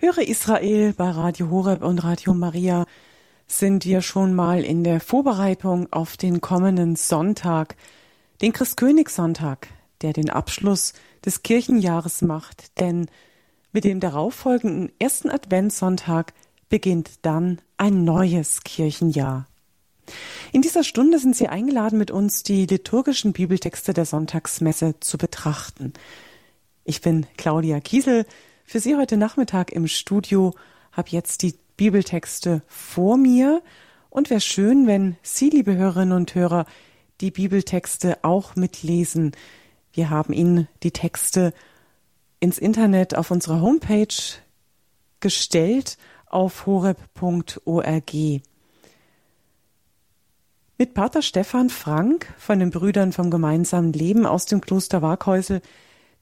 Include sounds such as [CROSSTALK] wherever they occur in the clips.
Höre Israel bei Radio Horeb und Radio Maria sind wir schon mal in der Vorbereitung auf den kommenden Sonntag, den Christkönigssonntag, der den Abschluss des Kirchenjahres macht, denn mit dem darauffolgenden ersten Adventssonntag beginnt dann ein neues Kirchenjahr. In dieser Stunde sind Sie eingeladen, mit uns die liturgischen Bibeltexte der Sonntagsmesse zu betrachten. Ich bin Claudia Kiesel, für Sie heute Nachmittag im Studio, habe jetzt die Bibeltexte vor mir und wäre schön, wenn Sie, liebe Hörerinnen und Hörer, die Bibeltexte auch mitlesen. Wir haben Ihnen die Texte ins Internet auf unserer Homepage gestellt auf horeb.org. Mit Pater Stefan Frank von den Brüdern vom gemeinsamen Leben aus dem Kloster Waghäusel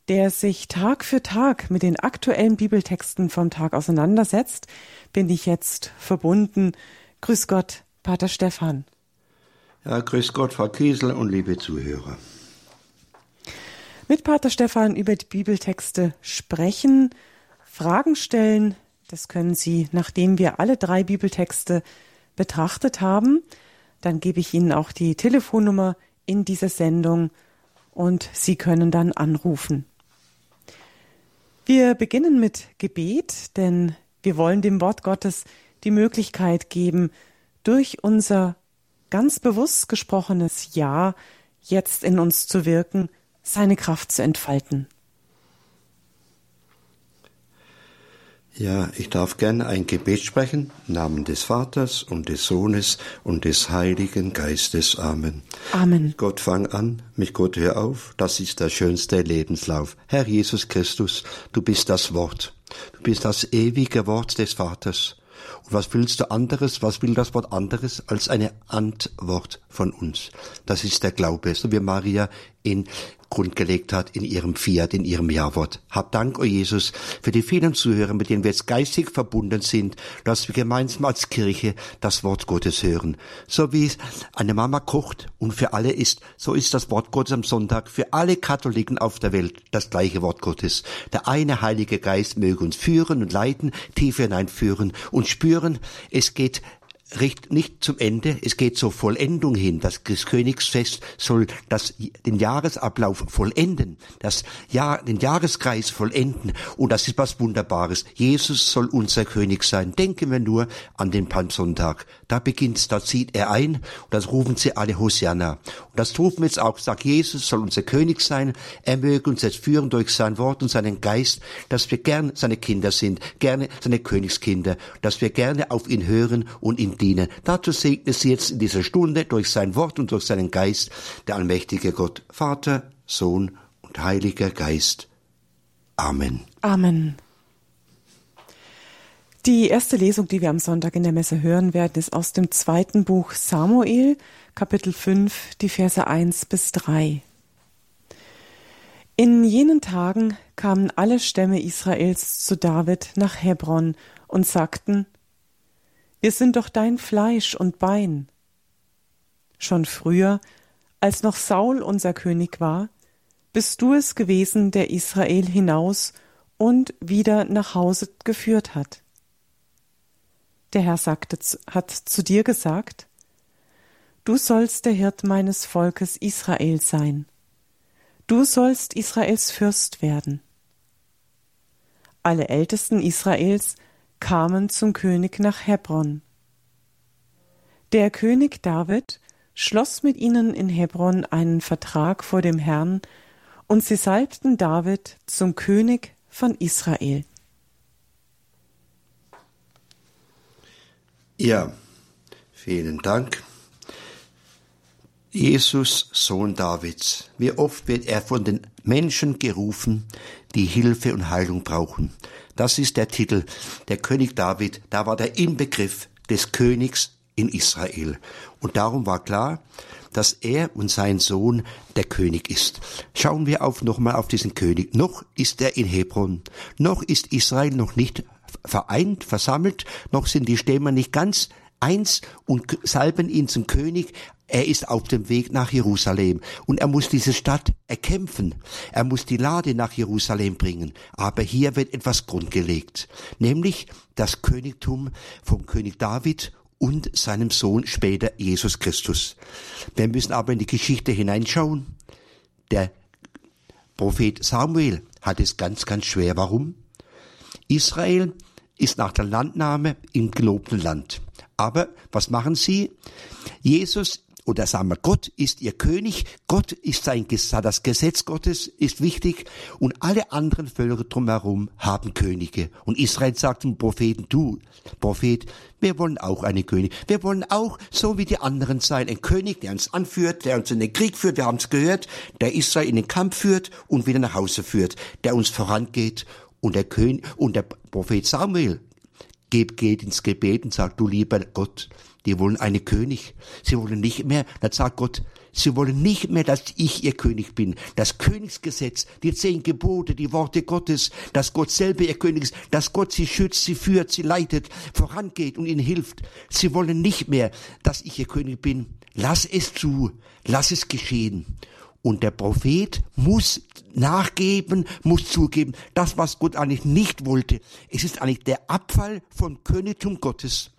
der sich Tag für Tag mit den aktuellen Bibeltexten vom Tag auseinandersetzt, bin ich jetzt verbunden. Grüß Gott, Pater Stefan. Ja, grüß Gott, Frau Kiesel und liebe Zuhörer. Mit Pater Stefan über die Bibeltexte sprechen, Fragen stellen, das können Sie, nachdem wir alle drei Bibeltexte betrachtet haben. Dann gebe ich Ihnen auch die Telefonnummer in dieser Sendung und Sie können dann anrufen. Wir beginnen mit Gebet, denn wir wollen dem Wort Gottes die Möglichkeit geben, durch unser ganz bewusst gesprochenes Ja jetzt in uns zu wirken, seine Kraft zu entfalten. Ja, ich darf gerne ein Gebet sprechen, im Namen des Vaters und des Sohnes und des Heiligen Geistes. Amen. Amen. Gott fang an, mit Gott hör auf, das ist der schönste Lebenslauf. Herr Jesus Christus, du bist das Wort. Du bist das ewige Wort des Vaters. Und was willst du anderes, was will das Wort anderes als eine Antwort von uns? Das ist der Glaube, so wie Maria in Grund gelegt hat in ihrem Fiat, in ihrem Jawort. Hab Dank, o oh Jesus, für die vielen Zuhörer, mit denen wir jetzt geistig verbunden sind, dass wir gemeinsam als Kirche das Wort Gottes hören. So wie eine Mama kocht und für alle ist, so ist das Wort Gottes am Sonntag für alle Katholiken auf der Welt das gleiche Wort Gottes. Der eine Heilige Geist möge uns führen und leiten, tief hineinführen und spüren, es geht nicht zum Ende, es geht zur Vollendung hin. Das Königsfest soll das, den Jahresablauf vollenden, das Jahr, den Jahreskreis vollenden. Und das ist was Wunderbares. Jesus soll unser König sein. Denken wir nur an den Palmsonntag. Da beginnt, da zieht er ein und das rufen sie alle Hosianna. Und das rufen wir jetzt auch, sagt Jesus soll unser König sein. Er möge uns jetzt führen durch sein Wort und seinen Geist, dass wir gern seine Kinder sind, gerne seine Königskinder, dass wir gerne auf ihn hören und ihn dienen. Dazu segne sie jetzt in dieser Stunde durch sein Wort und durch seinen Geist der allmächtige Gott, Vater, Sohn und Heiliger Geist. Amen. Amen. Die erste Lesung, die wir am Sonntag in der Messe hören werden, ist aus dem zweiten Buch Samuel, Kapitel 5, die Verse 1 bis 3. In jenen Tagen kamen alle Stämme Israels zu David nach Hebron und sagten, wir sind doch dein Fleisch und Bein. Schon früher, als noch Saul unser König war, bist du es gewesen, der Israel hinaus und wieder nach Hause geführt hat. Der Herr sagte, hat zu dir gesagt, Du sollst der Hirt meines Volkes Israel sein. Du sollst Israels Fürst werden. Alle Ältesten Israels kamen zum König nach Hebron. Der König David schloss mit ihnen in Hebron einen Vertrag vor dem Herrn, und sie salbten David zum König von Israel. Ja, vielen Dank. Jesus, Sohn Davids. Wie oft wird er von den Menschen gerufen, die Hilfe und Heilung brauchen. Das ist der Titel. Der König David, da war der Inbegriff des Königs in Israel. Und darum war klar, dass er und sein Sohn der König ist. Schauen wir auf nochmal auf diesen König. Noch ist er in Hebron. Noch ist Israel noch nicht vereint, versammelt. Noch sind die Stämme nicht ganz eins und salben ihn zum König, er ist auf dem Weg nach Jerusalem und er muss diese Stadt erkämpfen. Er muss die Lade nach Jerusalem bringen. Aber hier wird etwas grundgelegt, nämlich das Königtum vom König David und seinem Sohn später Jesus Christus. Wir müssen aber in die Geschichte hineinschauen. Der Prophet Samuel hat es ganz, ganz schwer. Warum? Israel ist nach der Landnahme im gelobten Land. Aber was machen sie? Jesus oder sagen wir, Gott ist ihr König, Gott ist sein das Gesetz Gottes ist wichtig und alle anderen Völker drumherum haben Könige. Und Israel sagt zum Propheten, du Prophet, wir wollen auch einen König. Wir wollen auch so wie die anderen sein, ein König, der uns anführt, der uns in den Krieg führt, wir haben es gehört, der Israel in den Kampf führt und wieder nach Hause führt, der uns vorangeht. Und der König und der Prophet Samuel geht ins Gebet und sagt, du lieber Gott, die wollen einen König. Sie wollen nicht mehr, dann sagt Gott, sie wollen nicht mehr, dass ich ihr König bin. Das Königsgesetz, die zehn Gebote, die Worte Gottes, dass Gott selber ihr König ist, dass Gott sie schützt, sie führt, sie leitet, vorangeht und ihnen hilft. Sie wollen nicht mehr, dass ich ihr König bin. Lass es zu, lass es geschehen. Und der Prophet muss nachgeben, muss zugeben, das, was Gott eigentlich nicht wollte. Es ist eigentlich der Abfall vom Königtum Gottes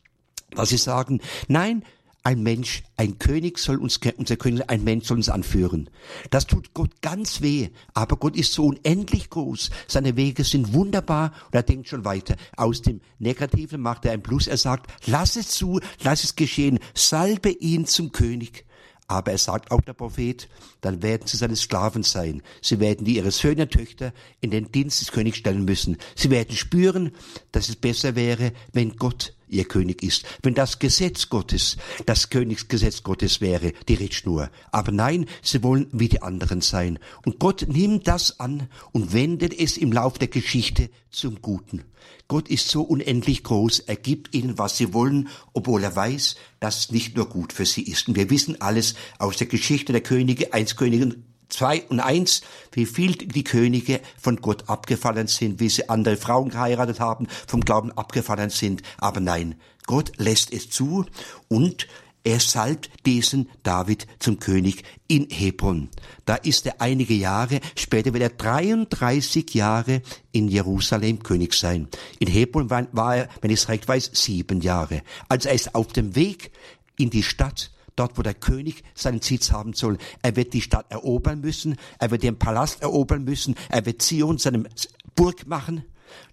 dass sie sagen, nein, ein Mensch, ein König soll uns, unser König, ein Mensch soll uns anführen. Das tut Gott ganz weh, aber Gott ist so unendlich groß. Seine Wege sind wunderbar und er denkt schon weiter. Aus dem Negativen macht er ein Plus. Er sagt, lass es zu, lass es geschehen, salbe ihn zum König. Aber er sagt auch der Prophet, dann werden sie seine Sklaven sein. Sie werden die ihre Söhne und Töchter in den Dienst des Königs stellen müssen. Sie werden spüren, dass es besser wäre, wenn Gott ihr König ist. Wenn das Gesetz Gottes, das Königsgesetz Gottes wäre, die Richtschnur. Aber nein, sie wollen wie die anderen sein. Und Gott nimmt das an und wendet es im Lauf der Geschichte zum Guten. Gott ist so unendlich groß, er gibt ihnen, was sie wollen, obwohl er weiß, dass es nicht nur gut für sie ist. Und wir wissen alles aus der Geschichte der Könige, eins Königin zwei und eins, wie viel die Könige von Gott abgefallen sind, wie sie andere Frauen geheiratet haben, vom Glauben abgefallen sind. Aber nein, Gott lässt es zu und er salbt diesen David zum König in Hebron. Da ist er einige Jahre, später wird er 33 Jahre in Jerusalem König sein. In Hebron war er, wenn ich es recht weiß, sieben Jahre. Also er ist auf dem Weg in die Stadt dort wo der König seinen Sitz haben soll. Er wird die Stadt erobern müssen, er wird den Palast erobern müssen, er wird Zion seinem Burg machen,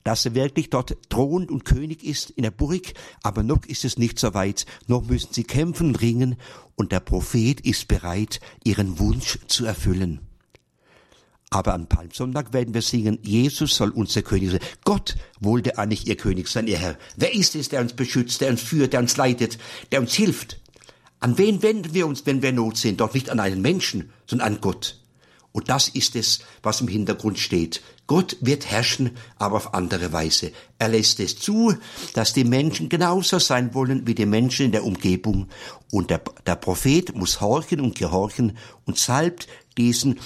dass er wirklich dort Thron und König ist in der Burg, aber noch ist es nicht so weit, noch müssen sie kämpfen und ringen und der Prophet ist bereit, ihren Wunsch zu erfüllen. Aber am Palmsonntag werden wir singen, Jesus soll unser König sein. Gott wollte eigentlich ihr König sein, ihr Herr. Wer ist es, der uns beschützt, der uns führt, der uns leitet, der uns hilft? An wen wenden wir uns, wenn wir Not sind? Doch nicht an einen Menschen, sondern an Gott. Und das ist es, was im Hintergrund steht. Gott wird herrschen, aber auf andere Weise. Er lässt es zu, dass die Menschen genauso sein wollen wie die Menschen in der Umgebung. Und der, der Prophet muss horchen und gehorchen und salbt diesen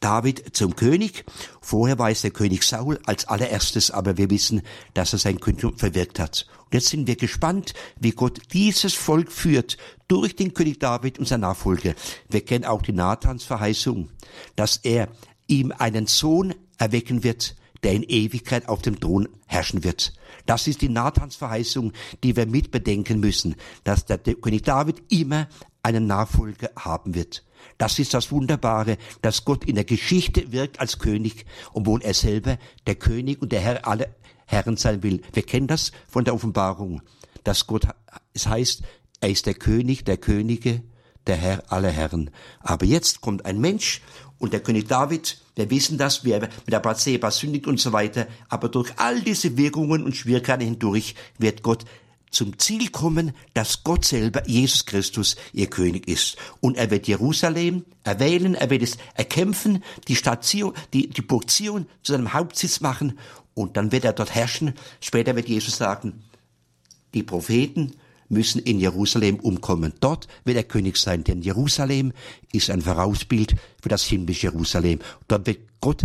David zum König. Vorher war es der König Saul als allererstes, aber wir wissen, dass er sein Königtum verwirkt hat. Jetzt sind wir gespannt, wie Gott dieses Volk führt durch den König David und seine Nachfolger. Wir kennen auch die Nathans Verheißung, dass er ihm einen Sohn erwecken wird, der in Ewigkeit auf dem Thron herrschen wird. Das ist die Nathans Verheißung, die wir mitbedenken müssen, dass der König David immer einen Nachfolger haben wird. Das ist das Wunderbare, dass Gott in der Geschichte wirkt als König, obwohl er selber der König und der Herr aller Herren sein will. Wir kennen das von der Offenbarung, dass Gott, es heißt, er ist der König der Könige, der Herr aller Herren. Aber jetzt kommt ein Mensch und der König David, wir wissen das, wie er mit der Bathseba sündigt und so weiter, aber durch all diese Wirkungen und Schwierigkeiten hindurch wird Gott zum Ziel kommen, dass Gott selber, Jesus Christus, ihr König ist. Und er wird Jerusalem erwählen, er wird es erkämpfen, die Stadt Zion, die, die Burg Zion zu seinem Hauptsitz machen und dann wird er dort herrschen. Später wird Jesus sagen, die Propheten müssen in Jerusalem umkommen. Dort wird er König sein, denn Jerusalem ist ein Vorausbild für das himmlische Jerusalem. Dort wird Gott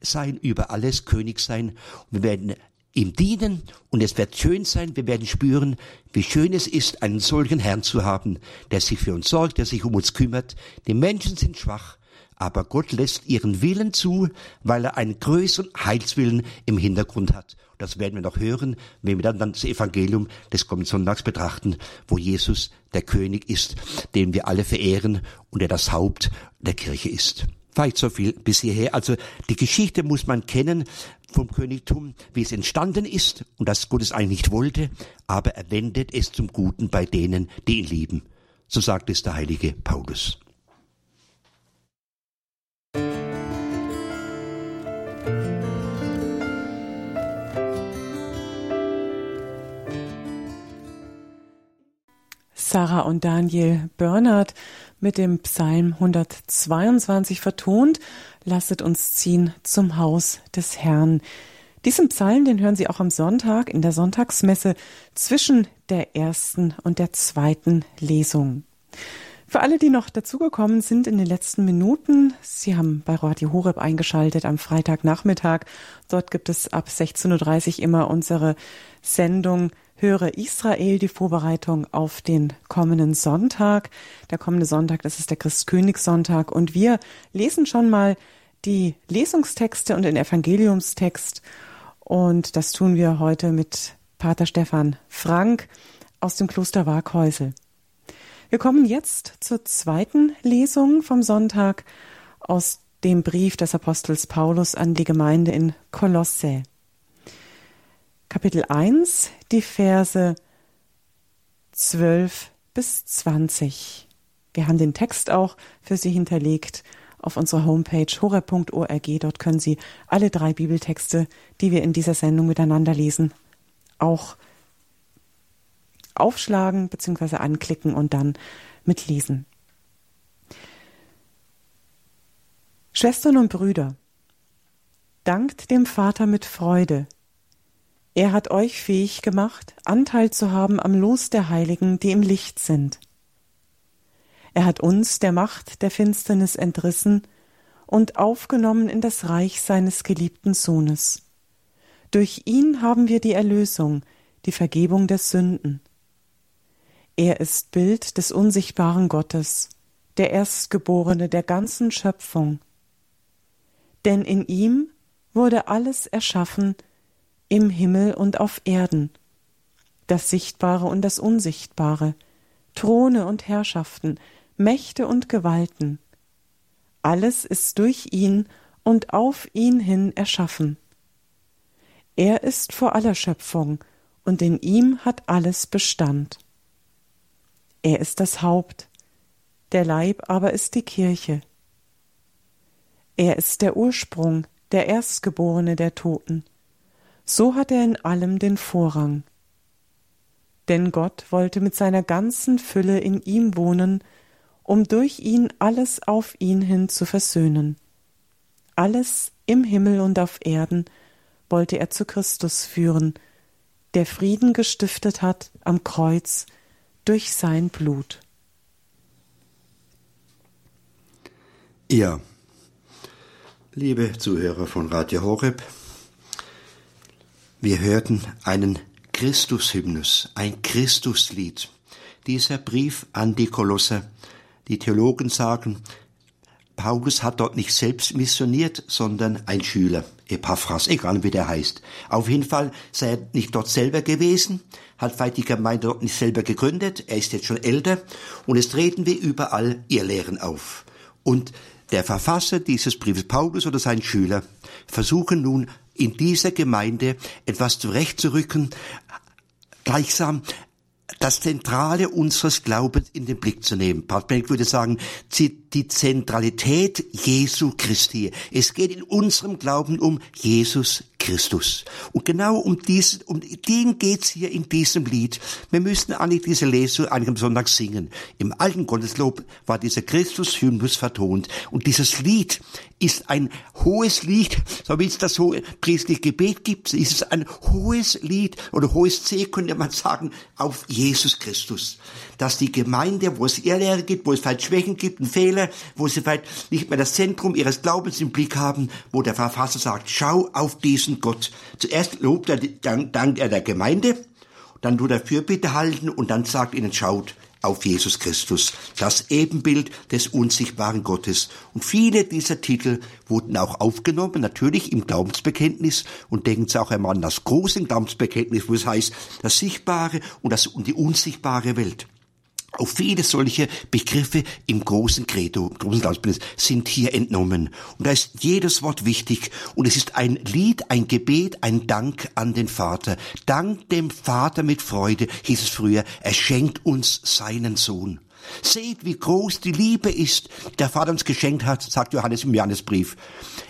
sein, über alles König sein. Und wir werden ihm dienen und es wird schön sein, wir werden spüren, wie schön es ist, einen solchen Herrn zu haben, der sich für uns sorgt, der sich um uns kümmert. Die Menschen sind schwach, aber Gott lässt ihren Willen zu, weil er einen größeren Heilswillen im Hintergrund hat. Das werden wir noch hören, wenn wir dann das Evangelium des kommenden Sonntags betrachten, wo Jesus der König ist, den wir alle verehren und der das Haupt der Kirche ist. Vielleicht so viel bis hierher. Also die Geschichte muss man kennen vom Königtum, wie es entstanden ist und dass Gott es eigentlich nicht wollte, aber er wendet es zum Guten bei denen, die ihn lieben. So sagt es der heilige Paulus. Sarah und Daniel Bernhard mit dem Psalm 122 vertont, lasset uns ziehen zum Haus des Herrn. Diesen Psalm, den hören Sie auch am Sonntag in der Sonntagsmesse zwischen der ersten und der zweiten Lesung. Für alle, die noch dazugekommen sind in den letzten Minuten, Sie haben bei Radio Horeb eingeschaltet am Freitagnachmittag. Dort gibt es ab 16.30 Uhr immer unsere Sendung Höre Israel, die Vorbereitung auf den kommenden Sonntag. Der kommende Sonntag, das ist der Christkönigssonntag. Und wir lesen schon mal die Lesungstexte und den Evangeliumstext. Und das tun wir heute mit Pater Stefan Frank aus dem Kloster Waghäusel. Wir kommen jetzt zur zweiten Lesung vom Sonntag aus dem Brief des Apostels Paulus an die Gemeinde in Kolosse. Kapitel 1, die Verse 12 bis 20. Wir haben den Text auch für Sie hinterlegt auf unserer Homepage horeb.org. Dort können Sie alle drei Bibeltexte, die wir in dieser Sendung miteinander lesen, auch aufschlagen bzw. anklicken und dann mitlesen. Schwestern und Brüder, dankt dem Vater mit Freude, er hat euch fähig gemacht, Anteil zu haben am Los der Heiligen, die im Licht sind. Er hat uns der Macht der Finsternis entrissen und aufgenommen in das Reich seines geliebten Sohnes. Durch ihn haben wir die Erlösung, die Vergebung der Sünden. Er ist Bild des unsichtbaren Gottes, der Erstgeborene der ganzen Schöpfung. Denn in ihm wurde alles erschaffen, im Himmel und auf Erden, das Sichtbare und das Unsichtbare, Throne und Herrschaften, Mächte und Gewalten. Alles ist durch ihn und auf ihn hin erschaffen. Er ist vor aller Schöpfung, und in ihm hat alles Bestand. Er ist das Haupt, der Leib aber ist die Kirche. Er ist der Ursprung, der Erstgeborene der Toten so hat er in allem den Vorrang. Denn Gott wollte mit seiner ganzen Fülle in ihm wohnen, um durch ihn alles auf ihn hin zu versöhnen. Alles im Himmel und auf Erden wollte er zu Christus führen, der Frieden gestiftet hat am Kreuz durch sein Blut. Ja, liebe Zuhörer von Radio Horeb, wir hörten einen Christushymnus, ein Christuslied. Dieser Brief an die Kolosser. Die Theologen sagen, Paulus hat dort nicht selbst missioniert, sondern ein Schüler, Epaphras, egal wie der heißt. Auf jeden Fall sei er nicht dort selber gewesen, hat vielleicht die Gemeinde dort nicht selber gegründet, er ist jetzt schon älter und es treten wir überall ihr Lehren auf. Und der Verfasser dieses Briefes, Paulus oder sein Schüler, versuchen nun in dieser Gemeinde etwas zurechtzurücken, gleichsam das Zentrale unseres Glaubens in den Blick zu nehmen. Benedikt würde sagen, die Zentralität Jesu Christi. Es geht in unserem Glauben um Jesus Christus. Und genau um diesen, um den geht's hier in diesem Lied. Wir müssen eigentlich diese Lesung an einem Sonntag singen. Im alten Gotteslob war dieser Christus-Hymnus vertont. Und dieses Lied ist ein hohes Lied, so wie es das hohe priestliche Gebet gibt, ist es ein hohes Lied oder hohes C, könnte man sagen, auf Jesus Christus. Dass die Gemeinde, wo es Irrlehre gibt, wo es vielleicht Schwächen gibt, und Fehler, wo sie vielleicht nicht mehr das Zentrum ihres Glaubens im Blick haben, wo der Verfasser sagt, schau auf diesen Gott. Zuerst lobt er, dankt er der Gemeinde, dann tut er Fürbitte halten und dann sagt ihnen, schaut, auf Jesus Christus, das Ebenbild des unsichtbaren Gottes. Und viele dieser Titel wurden auch aufgenommen, natürlich im Glaubensbekenntnis und denken Sie auch einmal an das große Glaubensbekenntnis, wo es heißt, das Sichtbare und, das, und die unsichtbare Welt. Auch viele solche Begriffe im großen Credo, im großen Glaubensbekenntnis sind hier entnommen. Und da ist jedes Wort wichtig. Und es ist ein Lied, ein Gebet, ein Dank an den Vater. Dank dem Vater mit Freude, hieß es früher. Er schenkt uns seinen Sohn. Seht, wie groß die Liebe ist, der Vater uns geschenkt hat, sagt Johannes im Johannesbrief.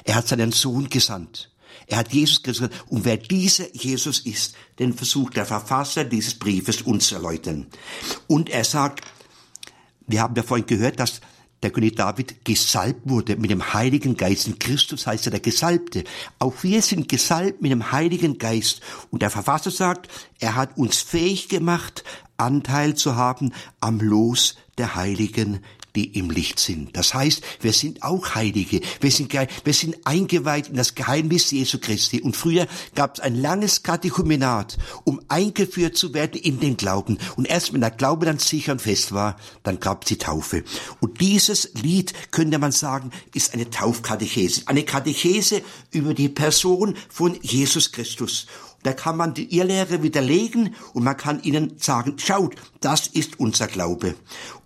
Er hat seinen Sohn gesandt. Er hat Jesus Christus gesagt, und wer dieser Jesus ist, den versucht der Verfasser dieses Briefes uns zu erläutern. Und er sagt, wir haben ja vorhin gehört, dass der König David gesalbt wurde mit dem Heiligen Geist. In Christus heißt er der Gesalbte. Auch wir sind gesalbt mit dem Heiligen Geist. Und der Verfasser sagt, er hat uns fähig gemacht, Anteil zu haben am Los der Heiligen die im Licht sind. Das heißt, wir sind auch Heilige. Wir sind, wir sind eingeweiht in das Geheimnis Jesu Christi. Und früher gab es ein langes Katechumenat, um eingeführt zu werden in den Glauben. Und erst wenn der Glaube dann sicher und fest war, dann gab es die Taufe. Und dieses Lied, könnte man sagen, ist eine Taufkatechese. Eine Katechese über die Person von Jesus Christus. Da kann man die Irrlehre widerlegen und man kann ihnen sagen, schaut, das ist unser Glaube.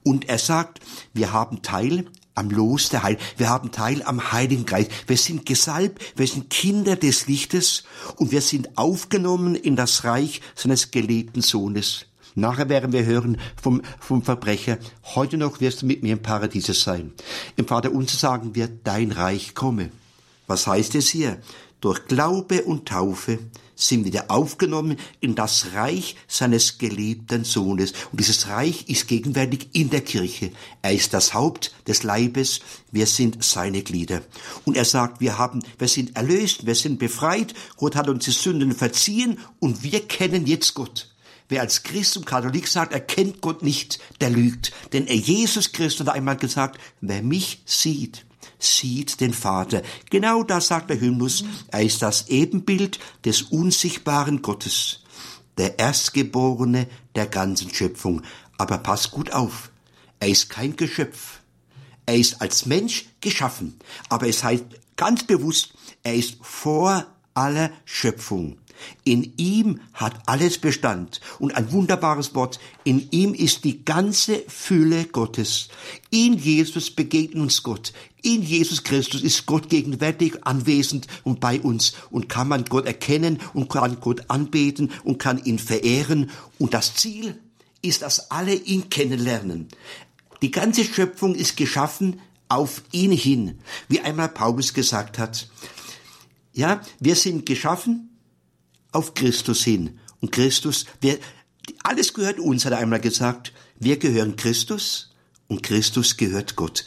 Und er sagt, wir haben Teil am Los der Heil. Wir haben Teil am Heiligen Geist. Wir sind gesalbt, wir sind Kinder des Lichtes und wir sind aufgenommen in das Reich seines geliebten Sohnes. Nachher werden wir hören vom, vom Verbrecher, heute noch wirst du mit mir im Paradies sein. Im Vater unser sagen wir, dein Reich komme. Was heißt es hier? Durch Glaube und Taufe sind wieder aufgenommen in das Reich seines geliebten Sohnes. Und dieses Reich ist gegenwärtig in der Kirche. Er ist das Haupt des Leibes. Wir sind seine Glieder. Und er sagt, wir haben, wir sind erlöst, wir sind befreit. Gott hat uns die Sünden verziehen und wir kennen jetzt Gott. Wer als Christ und Katholik sagt, er kennt Gott nicht, der lügt. Denn er Jesus Christus hat einmal gesagt, wer mich sieht, sieht den Vater. Genau das sagt der Hymnus. Er ist das Ebenbild des unsichtbaren Gottes, der Erstgeborene der ganzen Schöpfung. Aber pass gut auf, er ist kein Geschöpf. Er ist als Mensch geschaffen. Aber es heißt ganz bewusst, er ist vor aller Schöpfung. In ihm hat alles Bestand. Und ein wunderbares Wort, in ihm ist die ganze Fülle Gottes. In Jesus begegnet uns Gott. In Jesus Christus ist Gott gegenwärtig anwesend und bei uns und kann man Gott erkennen und kann Gott anbeten und kann ihn verehren. Und das Ziel ist, dass alle ihn kennenlernen. Die ganze Schöpfung ist geschaffen auf ihn hin, wie einmal Paulus gesagt hat. Ja, wir sind geschaffen auf Christus hin. Und Christus, wir, alles gehört uns, hat er einmal gesagt. Wir gehören Christus und Christus gehört Gott.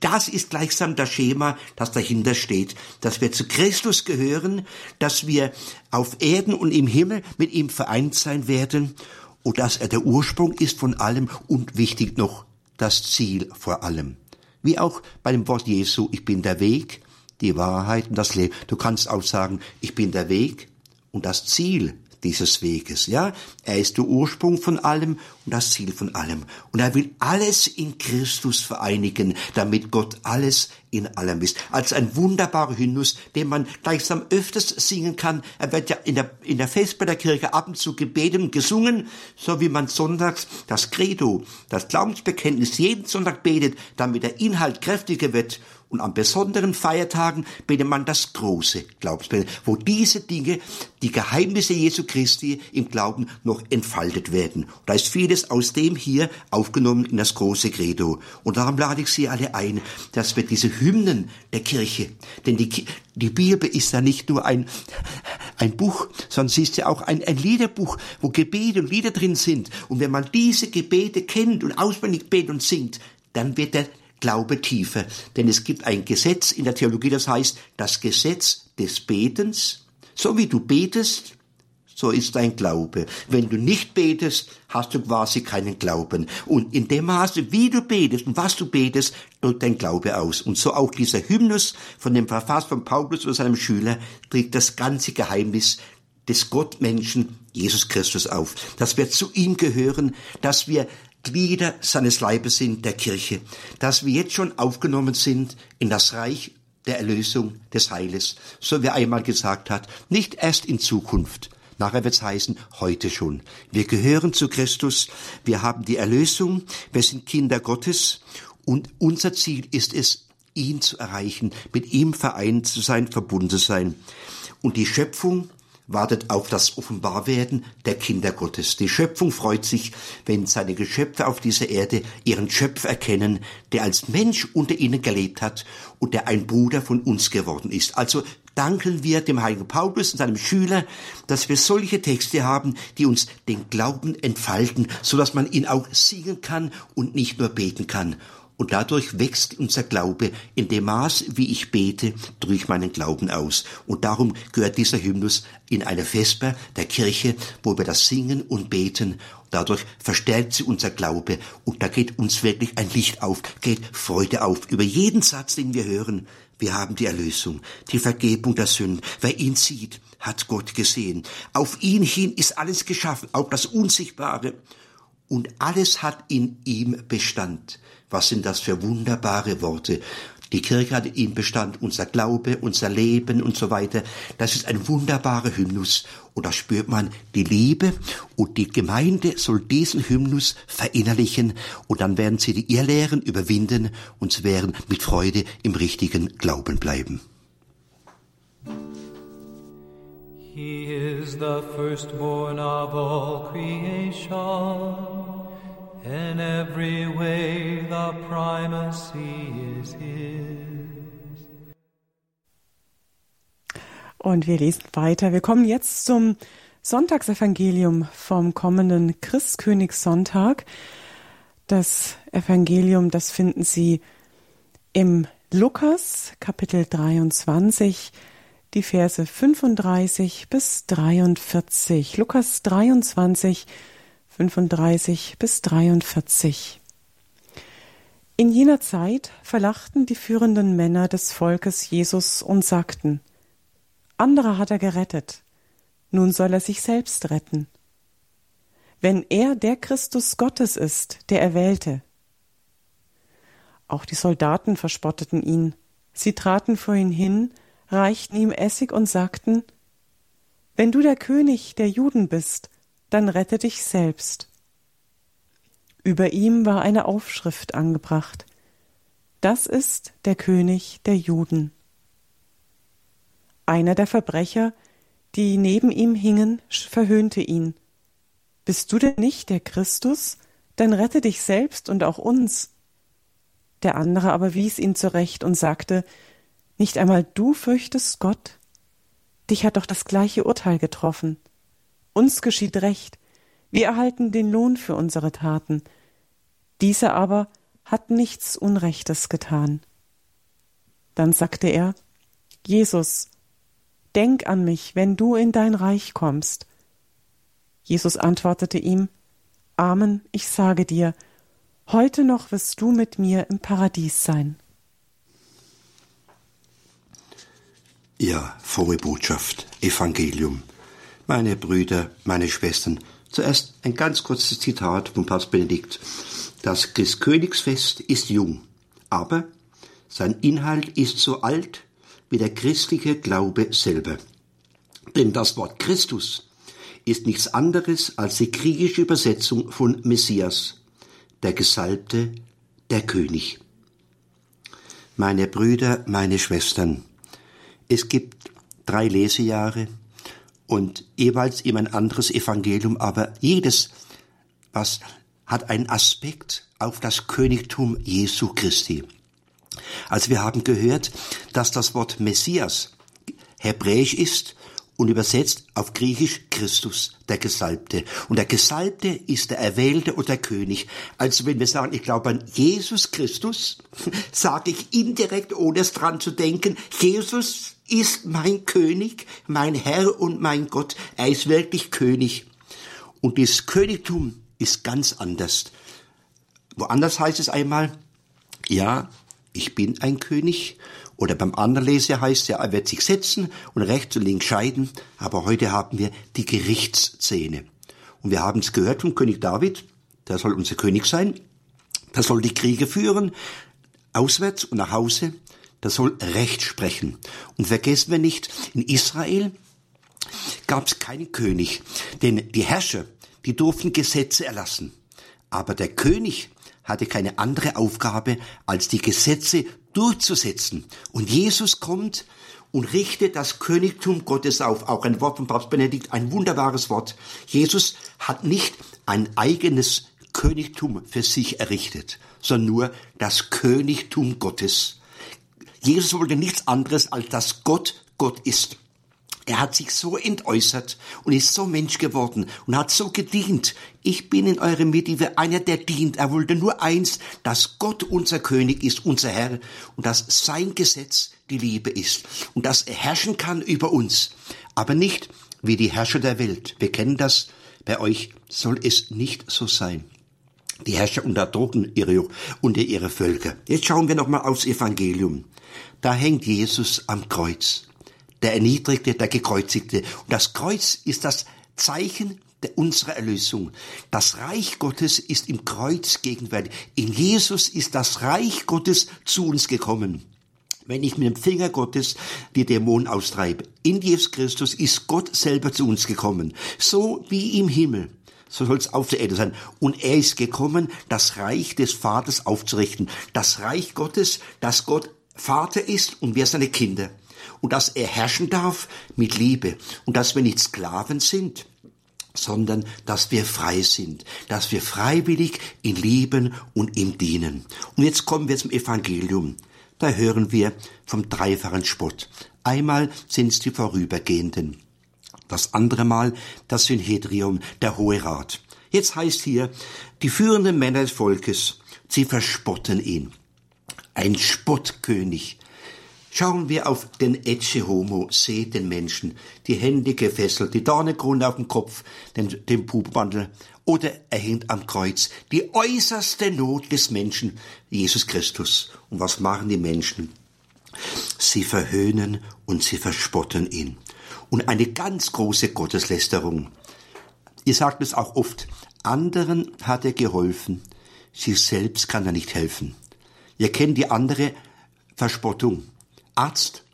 Das ist gleichsam das Schema, das dahinter steht, dass wir zu Christus gehören, dass wir auf Erden und im Himmel mit ihm vereint sein werden und dass er der Ursprung ist von allem und wichtig noch das Ziel vor allem. Wie auch bei dem Wort Jesu, ich bin der Weg, die Wahrheit und das Leben. Du kannst auch sagen, ich bin der Weg, und das Ziel dieses Weges, ja. Er ist der Ursprung von allem und das Ziel von allem. Und er will alles in Christus vereinigen, damit Gott alles in allem ist. Als ein wunderbarer Hymnus, den man gleichsam öfters singen kann. Er wird ja in der, in der Vesper der Kirche ab und zu gebeten und gesungen, so wie man sonntags das Credo, das Glaubensbekenntnis jeden Sonntag betet, damit der Inhalt kräftiger wird und an besonderen Feiertagen betet man das große Glaubensbekenntnis, wo diese Dinge, die Geheimnisse Jesu Christi im Glauben noch entfaltet werden. Und da ist vieles aus dem hier aufgenommen in das große Credo. Und darum lade ich Sie alle ein, dass wir diese Hymnen der Kirche, denn die, die Bibel ist ja nicht nur ein, ein Buch, sondern sie ist ja auch ein, ein Liederbuch, wo Gebete und Lieder drin sind. Und wenn man diese Gebete kennt und auswendig betet und singt, dann wird der Glaube tiefer. Denn es gibt ein Gesetz in der Theologie, das heißt, das Gesetz des Betens, so wie du betest, so ist dein Glaube. Wenn du nicht betest, hast du quasi keinen Glauben. Und in dem Maße, wie du betest und was du betest, drückt dein Glaube aus. Und so auch dieser Hymnus von dem Verfass von Paulus oder seinem Schüler trägt das ganze Geheimnis des Gottmenschen Jesus Christus auf. Dass wir zu ihm gehören, dass wir Glieder seines Leibes sind, der Kirche, dass wir jetzt schon aufgenommen sind in das Reich der Erlösung des Heiles, so wie er einmal gesagt hat, nicht erst in Zukunft. Nachher wird es heißen, heute schon. Wir gehören zu Christus, wir haben die Erlösung, wir sind Kinder Gottes und unser Ziel ist es, ihn zu erreichen, mit ihm vereint zu sein, verbunden zu sein. Und die Schöpfung wartet auf das Offenbarwerden der Kinder Gottes. Die Schöpfung freut sich, wenn seine Geschöpfe auf dieser Erde ihren Schöpfer erkennen, der als Mensch unter ihnen gelebt hat und der ein Bruder von uns geworden ist. Also danken wir dem heiligen Paulus und seinem Schüler, dass wir solche Texte haben, die uns den Glauben entfalten, so dass man ihn auch singen kann und nicht nur beten kann. Und dadurch wächst unser Glaube in dem Maß, wie ich bete, drücke ich meinen Glauben aus. Und darum gehört dieser Hymnus in eine Vesper der Kirche, wo wir das singen und beten. Dadurch verstärkt sie unser Glaube und da geht uns wirklich ein Licht auf, geht Freude auf über jeden Satz, den wir hören. Wir haben die Erlösung, die Vergebung der Sünden. Wer ihn sieht, hat Gott gesehen. Auf ihn hin ist alles geschaffen, auch das Unsichtbare. Und alles hat in ihm Bestand. Was sind das für wunderbare Worte? Die Kirche hat ihm Bestand, unser Glaube, unser Leben und so weiter. Das ist ein wunderbarer Hymnus. Und da spürt man die Liebe und die Gemeinde soll diesen Hymnus verinnerlichen und dann werden sie die Irrlehren überwinden und sie werden mit Freude im richtigen Glauben bleiben. He is the firstborn of all creation. In every way the primacy is his. Und wir lesen weiter. Wir kommen jetzt zum Sonntagsevangelium vom kommenden Christkönigssonntag. Das Evangelium, das finden Sie im Lukas Kapitel 23, die Verse 35 bis 43. Lukas 23, 35 bis 43. In jener Zeit verlachten die führenden Männer des Volkes Jesus und sagten, andere hat er gerettet, nun soll er sich selbst retten. Wenn er der Christus Gottes ist, der Erwählte. Auch die Soldaten verspotteten ihn. Sie traten vor ihn hin, reichten ihm Essig und sagten, Wenn du der König der Juden bist, dann rette dich selbst. Über ihm war eine Aufschrift angebracht. Das ist der König der Juden. Einer der Verbrecher, die neben ihm hingen, verhöhnte ihn. Bist du denn nicht der Christus? Dann rette dich selbst und auch uns. Der andere aber wies ihn zurecht und sagte, Nicht einmal du fürchtest Gott? Dich hat doch das gleiche Urteil getroffen. Uns geschieht Recht, wir erhalten den Lohn für unsere Taten. Dieser aber hat nichts Unrechtes getan. Dann sagte er, Jesus, denk an mich, wenn du in dein Reich kommst. Jesus antwortete ihm, Amen, ich sage dir, heute noch wirst du mit mir im Paradies sein. Ja, frohe Botschaft, Evangelium meine Brüder, meine Schwestern, zuerst ein ganz kurzes Zitat von Papst Benedikt. Das Christkönigsfest ist jung, aber sein Inhalt ist so alt wie der christliche Glaube selber. Denn das Wort Christus ist nichts anderes als die griechische Übersetzung von Messias, der Gesalbte, der König. Meine Brüder, meine Schwestern, es gibt drei Lesejahre, und jeweils eben ein anderes Evangelium, aber jedes, was hat einen Aspekt auf das Königtum Jesu Christi. Also wir haben gehört, dass das Wort Messias hebräisch ist und übersetzt auf Griechisch Christus, der Gesalbte. Und der Gesalbte ist der Erwählte und der König. Also wenn wir sagen, ich glaube an Jesus Christus, [LAUGHS] sage ich indirekt, ohne es dran zu denken, Jesus ist mein König, mein Herr und mein Gott. Er ist wirklich König. Und das Königtum ist ganz anders. Woanders heißt es einmal, ja, ich bin ein König. Oder beim anderen Leser heißt es, er wird sich setzen und rechts und links scheiden. Aber heute haben wir die Gerichtsszene. Und wir haben es gehört vom König David, der soll unser König sein. Der soll die Kriege führen, auswärts und nach Hause. Der soll Recht sprechen. Und vergessen wir nicht, in Israel gab es keinen König, denn die Herrscher, die durften Gesetze erlassen. Aber der König hatte keine andere Aufgabe, als die Gesetze durchzusetzen. Und Jesus kommt und richtet das Königtum Gottes auf. Auch ein Wort von Papst Benedikt, ein wunderbares Wort. Jesus hat nicht ein eigenes Königtum für sich errichtet, sondern nur das Königtum Gottes. Jesus wollte nichts anderes, als dass Gott Gott ist. Er hat sich so entäußert und ist so Mensch geworden und hat so gedient. Ich bin in eurer Mitte einer, der dient. Er wollte nur eins, dass Gott unser König ist, unser Herr und dass sein Gesetz die Liebe ist und dass er herrschen kann über uns. Aber nicht wie die Herrscher der Welt. Wir kennen das. Bei euch soll es nicht so sein. Die Herrscher unterdrücken ihre, unter ihre Völker. Jetzt schauen wir nochmal aufs Evangelium. Da hängt Jesus am Kreuz der Erniedrigte, der Gekreuzigte. Und das Kreuz ist das Zeichen unserer Erlösung. Das Reich Gottes ist im Kreuz gegenwärtig. In Jesus ist das Reich Gottes zu uns gekommen. Wenn ich mit dem Finger Gottes die Dämonen austreibe, in Jesus Christus ist Gott selber zu uns gekommen. So wie im Himmel. So soll es auf der Erde sein. Und er ist gekommen, das Reich des Vaters aufzurichten. Das Reich Gottes, das Gott Vater ist und wir seine Kinder und dass er herrschen darf mit Liebe und dass wir nicht Sklaven sind, sondern dass wir frei sind, dass wir freiwillig ihn lieben und ihm dienen. Und jetzt kommen wir zum Evangelium. Da hören wir vom dreifachen Spott. Einmal sind es die Vorübergehenden. Das andere Mal das Synhedrium, der Hohe Rat. Jetzt heißt hier, die führenden Männer des Volkes, sie verspotten ihn. Ein Spottkönig, Schauen wir auf den Ecce Homo, seht den Menschen, die Hände gefesselt, die Dornenkrone auf dem Kopf, den, den Pupwandel, oder er hängt am Kreuz, die äußerste Not des Menschen, Jesus Christus. Und was machen die Menschen? Sie verhöhnen und sie verspotten ihn. Und eine ganz große Gotteslästerung. Ihr sagt es auch oft, anderen hat er geholfen, sich selbst kann er nicht helfen. Ihr kennt die andere Verspottung. Arzt,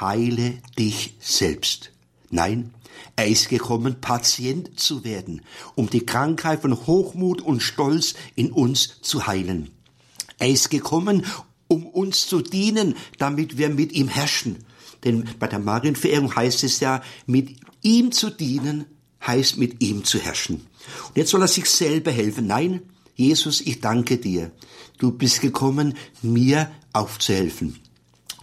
heile dich selbst. Nein, er ist gekommen, Patient zu werden, um die Krankheit von Hochmut und Stolz in uns zu heilen. Er ist gekommen, um uns zu dienen, damit wir mit ihm herrschen. Denn bei der Marienverehrung heißt es ja, mit ihm zu dienen, heißt mit ihm zu herrschen. Und jetzt soll er sich selber helfen. Nein, Jesus, ich danke dir. Du bist gekommen, mir aufzuhelfen.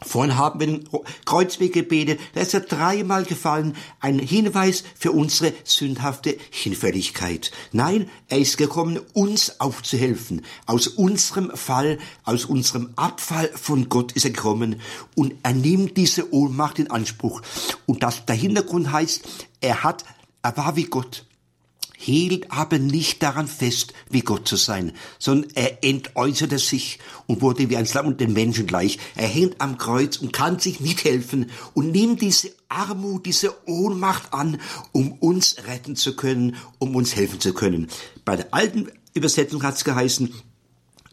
Vorhin haben wir den Kreuzweg gebetet, da ist er dreimal gefallen, ein Hinweis für unsere sündhafte Hinfälligkeit. Nein, er ist gekommen, uns aufzuhelfen. Aus unserem Fall, aus unserem Abfall von Gott ist er gekommen und er nimmt diese Ohnmacht in Anspruch. Und das, der Hintergrund heißt, er hat, er war wie Gott hielt aber nicht daran fest, wie Gott zu sein, sondern er entäußerte sich und wurde wie ein Slamm und den Menschen gleich. Er hängt am Kreuz und kann sich nicht helfen und nimmt diese Armut, diese Ohnmacht an, um uns retten zu können, um uns helfen zu können. Bei der alten Übersetzung hat es geheißen,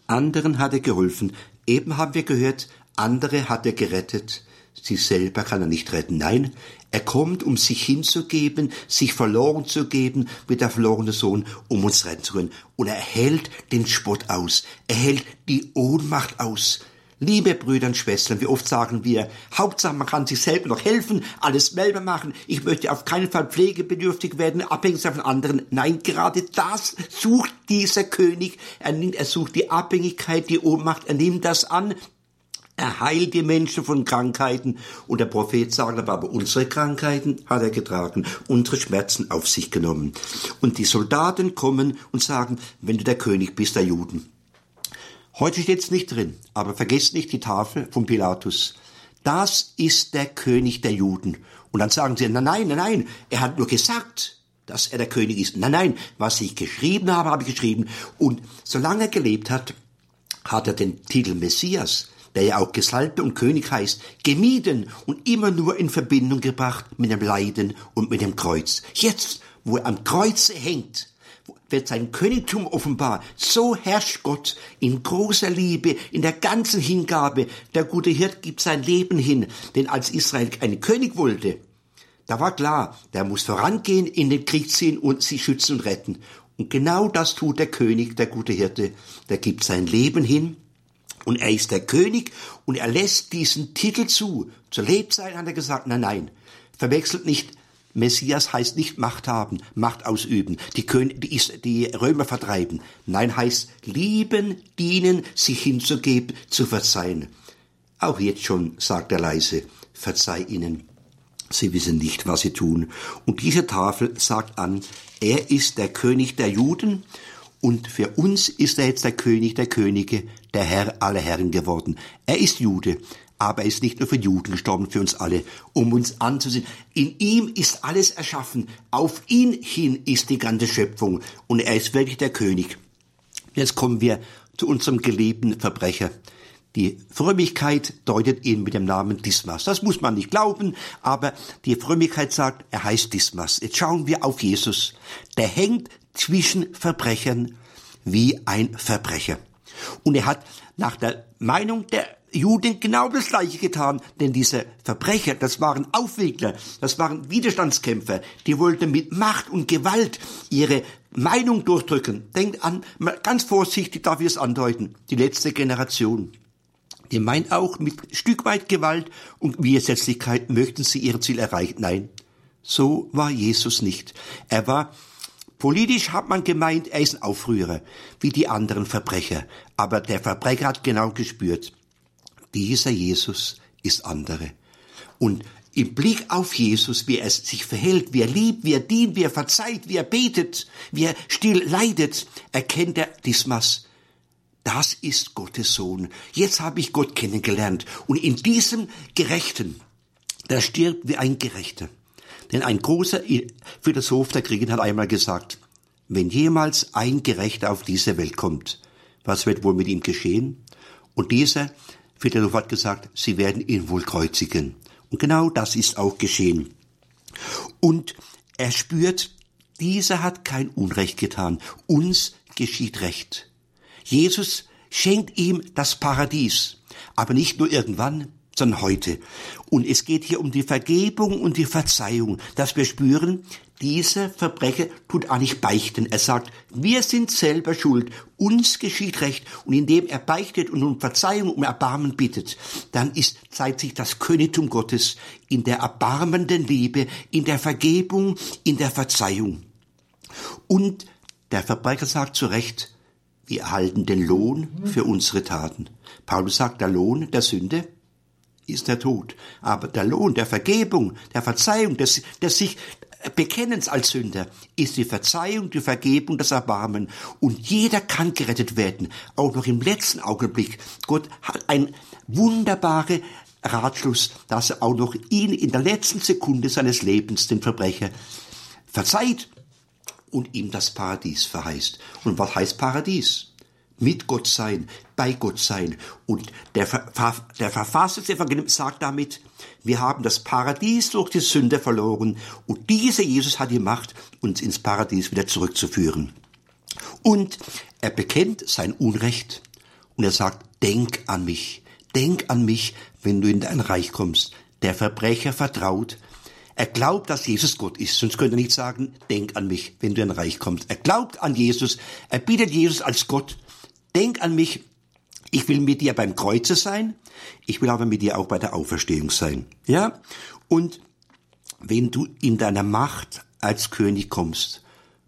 anderen hat er geholfen. Eben haben wir gehört, andere hat er gerettet. Sich selber kann er nicht retten. Nein, er kommt, um sich hinzugeben, sich verloren zu geben wie der verlorene Sohn, um uns retten zu können. Und er hält den Spott aus. Er hält die Ohnmacht aus. Liebe Brüder und Schwestern, wie oft sagen wir, Hauptsache man kann sich selber noch helfen, alles selber machen, ich möchte auf keinen Fall pflegebedürftig werden, abhängig von anderen. Nein, gerade das sucht dieser König. Er, nimmt, er sucht die Abhängigkeit, die Ohnmacht, er nimmt das an, er heilt die Menschen von Krankheiten. Und der Prophet sagt aber, aber unsere Krankheiten hat er getragen, unsere Schmerzen auf sich genommen. Und die Soldaten kommen und sagen, wenn du der König bist der Juden. Heute steht es nicht drin, aber vergesst nicht die Tafel von Pilatus. das ist der König der Juden. Und dann sagen sie, nein, nein, nein, er hat nur gesagt, dass er der König ist. Nein, nein, was ich geschrieben habe, habe ich geschrieben. Und solange er gelebt hat, hat er den Titel Messias, der ja auch Gesalbte und König heißt, gemieden und immer nur in Verbindung gebracht mit dem Leiden und mit dem Kreuz. Jetzt, wo er am Kreuze hängt, wird sein Königtum offenbar. So herrscht Gott in großer Liebe, in der ganzen Hingabe. Der gute Hirt gibt sein Leben hin, denn als Israel einen König wollte, da war klar, der muss vorangehen, in den Krieg ziehen und sie schützen und retten. Und genau das tut der König, der gute Hirte. Der gibt sein Leben hin und er ist der König und er lässt diesen Titel zu. Zur Lebzeit hat er gesagt, nein, nein, verwechselt nicht Messias heißt nicht Macht haben, Macht ausüben, die, König, die, die Römer vertreiben. Nein, heißt lieben, dienen, sich hinzugeben, zu verzeihen. Auch jetzt schon sagt er leise, verzeih ihnen. Sie wissen nicht, was sie tun. Und diese Tafel sagt an, er ist der König der Juden und für uns ist er jetzt der König der Könige, der Herr aller Herren geworden. Er ist Jude, aber er ist nicht nur für Juden gestorben, für uns alle, um uns anzusehen. In ihm ist alles erschaffen. Auf ihn hin ist die ganze Schöpfung. Und er ist wirklich der König. Jetzt kommen wir zu unserem geliebten Verbrecher. Die Frömmigkeit deutet ihn mit dem Namen Dismas. Das muss man nicht glauben, aber die Frömmigkeit sagt, er heißt Dismas. Jetzt schauen wir auf Jesus. Der hängt zwischen Verbrechern wie ein Verbrecher. Und er hat nach der Meinung der Juden genau das Gleiche getan, denn diese Verbrecher, das waren Aufwiegler, das waren Widerstandskämpfer, die wollten mit Macht und Gewalt ihre Meinung durchdrücken. Denkt an, ganz vorsichtig darf ich es andeuten, die letzte Generation. Die meint auch, mit Stück weit Gewalt und Widersetzlichkeit möchten sie ihr Ziel erreichen. Nein, so war Jesus nicht. Er war Politisch hat man gemeint, er ist ein Aufrührer, wie die anderen Verbrecher. Aber der Verbrecher hat genau gespürt, dieser Jesus ist andere. Und im Blick auf Jesus, wie er sich verhält, wie er liebt, wie er dient, wie er verzeiht, wie er betet, wie er still leidet, erkennt er Dismas. Das ist Gottes Sohn. Jetzt habe ich Gott kennengelernt. Und in diesem Gerechten, der stirbt wie ein Gerechter. Denn ein großer Philosoph der Kriegen hat einmal gesagt, wenn jemals ein Gerechter auf diese Welt kommt, was wird wohl mit ihm geschehen? Und dieser Philosoph hat gesagt, sie werden ihn wohl kreuzigen. Und genau das ist auch geschehen. Und er spürt, dieser hat kein Unrecht getan. Uns geschieht Recht. Jesus schenkt ihm das Paradies. Aber nicht nur irgendwann, sondern heute. Und es geht hier um die Vergebung und die Verzeihung, dass wir spüren, dieser Verbrecher tut auch nicht beichten. Er sagt, wir sind selber schuld, uns geschieht Recht. Und indem er beichtet und um Verzeihung, um Erbarmen bittet, dann ist, zeigt sich das Königtum Gottes in der erbarmenden Liebe, in der Vergebung, in der Verzeihung. Und der Verbrecher sagt zu Recht, wir erhalten den Lohn für unsere Taten. Paulus sagt, der Lohn der Sünde ist der Tod. Aber der Lohn der Vergebung, der Verzeihung, des, des sich Bekennens als Sünder ist die Verzeihung, die Vergebung, das Erbarmen. Und jeder kann gerettet werden. Auch noch im letzten Augenblick. Gott hat ein wunderbare Ratschluss, dass er auch noch ihn in der letzten Sekunde seines Lebens, den Verbrecher, verzeiht und ihm das Paradies verheißt. Und was heißt Paradies? Mit Gott sein, bei Gott sein. Und der, der Verfasser des Evangeliums sagt damit, wir haben das Paradies durch die Sünde verloren und dieser Jesus hat die Macht, uns ins Paradies wieder zurückzuführen. Und er bekennt sein Unrecht und er sagt, denk an mich, denk an mich, wenn du in dein Reich kommst. Der Verbrecher vertraut, er glaubt, dass Jesus Gott ist, sonst könnte er nicht sagen, denk an mich, wenn du in dein Reich kommst. Er glaubt an Jesus, er bittet Jesus als Gott, denk an mich, ich will mit dir beim Kreuze sein, ich will aber mit dir auch bei der Auferstehung sein. Ja? Und wenn du in deiner Macht als König kommst,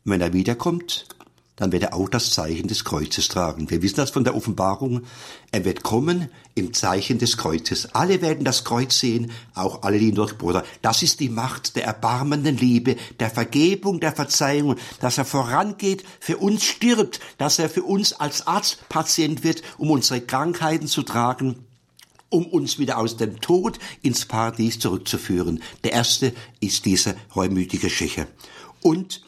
wenn er wiederkommt, dann wird er auch das Zeichen des Kreuzes tragen. Wir wissen das von der Offenbarung. Er wird kommen im Zeichen des Kreuzes. Alle werden das Kreuz sehen, auch alle, die ihn durchbohren. Das ist die Macht der erbarmenden Liebe, der Vergebung, der Verzeihung, dass er vorangeht, für uns stirbt, dass er für uns als Arztpatient wird, um unsere Krankheiten zu tragen um uns wieder aus dem Tod ins Paradies zurückzuführen. Der erste ist dieser reumütige Schächer. Und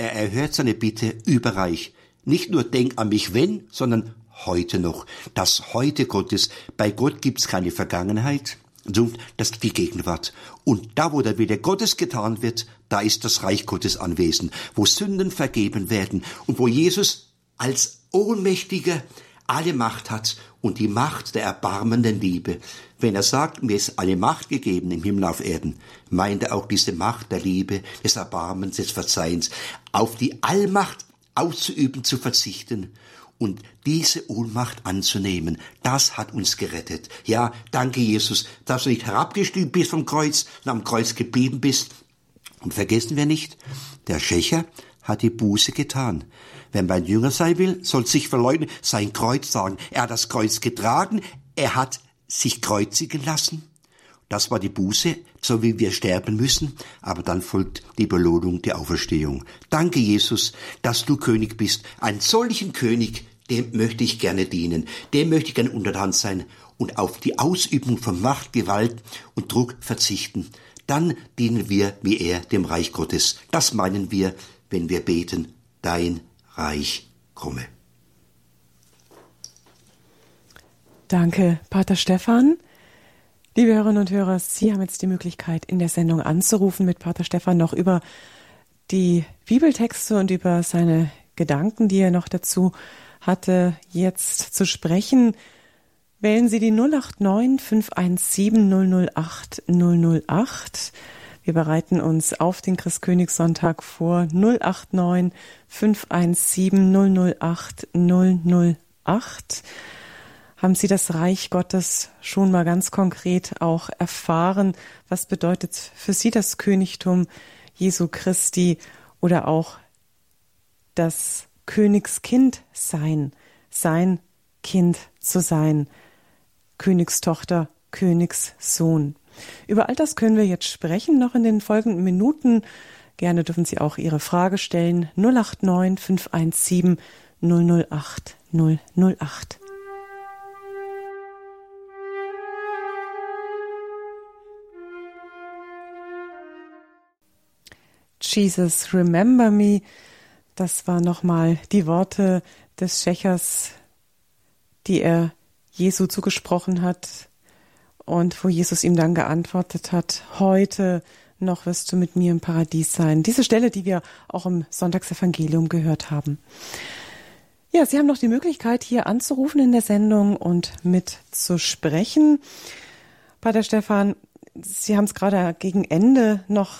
er erhört seine Bitte überreich. Nicht nur denk an mich wenn, sondern heute noch. Das heute Gottes. Bei Gott gibt's keine Vergangenheit, so, das ist die Gegenwart. Und da, wo der Wille Gottes getan wird, da ist das Reich Gottes anwesend, wo Sünden vergeben werden und wo Jesus als Ohnmächtiger alle Macht hat und die Macht der erbarmenden Liebe. Wenn er sagt, mir ist alle Macht gegeben im Himmel auf Erden, meint er auch diese Macht der Liebe, des Erbarmens, des Verzeihens, auf die Allmacht auszuüben, zu verzichten und diese Ohnmacht anzunehmen, das hat uns gerettet. Ja, danke Jesus, dass du nicht herabgestiegen bist vom Kreuz und am Kreuz geblieben bist. Und vergessen wir nicht, der Schächer hat die Buße getan. Wer mein Jünger sein will, soll sich verleugnen, sein Kreuz sagen. Er hat das Kreuz getragen, er hat sich kreuzigen lassen. Das war die Buße, so wie wir sterben müssen, aber dann folgt die Belohnung, die Auferstehung. Danke, Jesus, dass du König bist, einen solchen König, dem möchte ich gerne dienen, dem möchte ich gerne untertan sein und auf die Ausübung von Macht, Gewalt und Druck verzichten. Dann dienen wir wie er dem Reich Gottes. Das meinen wir, wenn wir beten, dein Reich komme. Danke, Pater Stefan. Liebe Hörerinnen und Hörer, Sie haben jetzt die Möglichkeit, in der Sendung anzurufen, mit Pater Stefan noch über die Bibeltexte und über seine Gedanken, die er noch dazu hatte, jetzt zu sprechen. Wählen Sie die 089 517 008 008. Wir bereiten uns auf den Christkönigssonntag vor. 089 517 008 008. Haben Sie das Reich Gottes schon mal ganz konkret auch erfahren? Was bedeutet für Sie das Königtum Jesu Christi oder auch das Königskind sein, sein Kind zu sein, Königstochter, Königssohn. Über all das können wir jetzt sprechen, noch in den folgenden Minuten. Gerne dürfen Sie auch Ihre Frage stellen. 089 517 008 008. Jesus, remember me. Das war nochmal die Worte des Schächers, die er Jesu zugesprochen hat und wo Jesus ihm dann geantwortet hat, heute noch wirst du mit mir im Paradies sein. Diese Stelle, die wir auch im Sonntagsevangelium gehört haben. Ja, Sie haben noch die Möglichkeit, hier anzurufen in der Sendung und mitzusprechen. Pater Stefan, Sie haben es gerade gegen Ende noch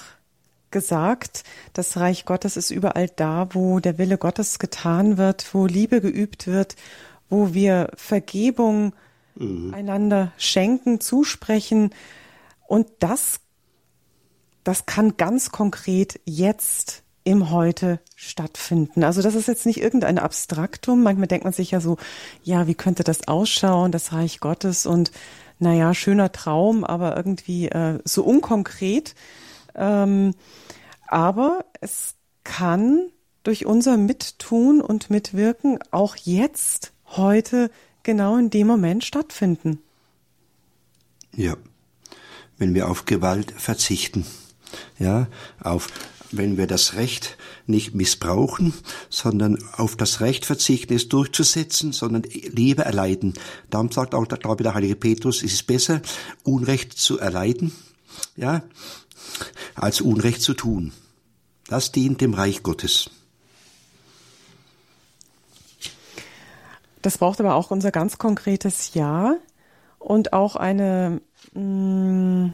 gesagt, das Reich Gottes ist überall da, wo der Wille Gottes getan wird, wo Liebe geübt wird, wo wir Vergebung mhm. einander schenken, zusprechen. Und das, das kann ganz konkret jetzt im Heute stattfinden. Also das ist jetzt nicht irgendein Abstraktum. Manchmal denkt man sich ja so, ja, wie könnte das ausschauen, das Reich Gottes und naja, schöner Traum, aber irgendwie äh, so unkonkret. Ähm, aber es kann durch unser Mittun und Mitwirken auch jetzt, heute, genau in dem Moment stattfinden. Ja, wenn wir auf Gewalt verzichten, ja, auf, wenn wir das Recht nicht missbrauchen, sondern auf das Recht verzichten, es durchzusetzen, sondern Liebe erleiden. Darum sagt auch, glaube ich, der heilige Petrus, es ist besser, Unrecht zu erleiden, ja, als Unrecht zu tun. Das dient dem Reich Gottes. Das braucht aber auch unser ganz konkretes Ja und auch eine, hm,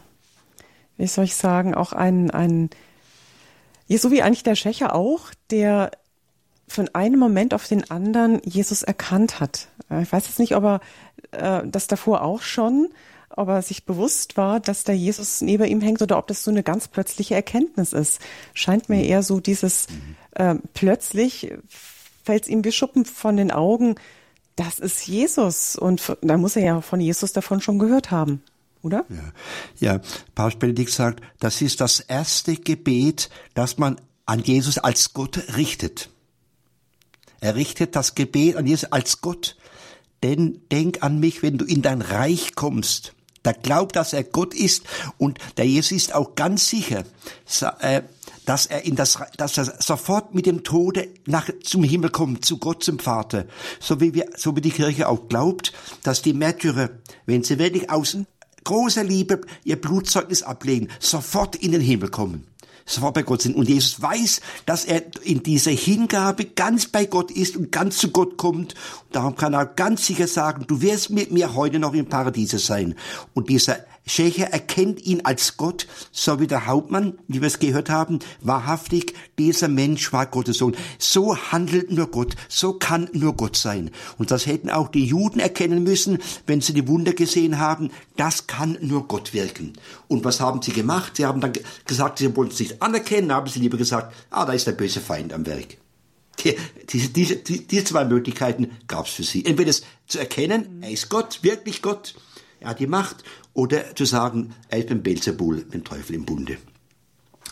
wie soll ich sagen, auch ein, ein, so wie eigentlich der Schächer auch, der von einem Moment auf den anderen Jesus erkannt hat. Ich weiß jetzt nicht, ob er äh, das davor auch schon, ob er sich bewusst war, dass der Jesus neben ihm hängt oder ob das so eine ganz plötzliche Erkenntnis ist. Scheint mir eher so dieses äh, plötzlich fällt es ihm wie Schuppen von den Augen, das ist Jesus. Und da muss er ja von Jesus davon schon gehört haben, oder? Ja, ja. Papst Benedikt sagt, das ist das erste Gebet, das man an Jesus als Gott richtet. Er richtet das Gebet an Jesus als Gott. Denn denk an mich, wenn du in dein Reich kommst. der glaubt, dass er Gott ist und der Jesus ist auch ganz sicher, äh, dass er in das, dass er sofort mit dem Tode nach, zum Himmel kommt, zu Gott, zum Vater. So wie wir, so wie die Kirche auch glaubt, dass die Märtyrer, wenn sie wirklich aus großer Liebe ihr Blutzeugnis ablegen, sofort in den Himmel kommen sofort bei Gott sind. Und Jesus weiß, dass er in dieser Hingabe ganz bei Gott ist und ganz zu Gott kommt. Und darum kann er ganz sicher sagen, du wirst mit mir heute noch im Paradiese sein. Und dieser Schächer erkennt ihn als Gott, so wie der Hauptmann, wie wir es gehört haben, wahrhaftig, dieser Mensch war Gottes Sohn. So handelt nur Gott, so kann nur Gott sein. Und das hätten auch die Juden erkennen müssen, wenn sie die Wunder gesehen haben, das kann nur Gott wirken. Und was haben sie gemacht? Sie haben dann gesagt, sie wollen es nicht anerkennen, haben sie lieber gesagt, ah, da ist der böse Feind am Werk. Diese, diese, diese zwei Möglichkeiten gab es für sie. Entweder es zu erkennen, er ist Gott, wirklich Gott, er hat die Macht, oder zu sagen, er ist mit Belzebul, mit dem Teufel im Bunde.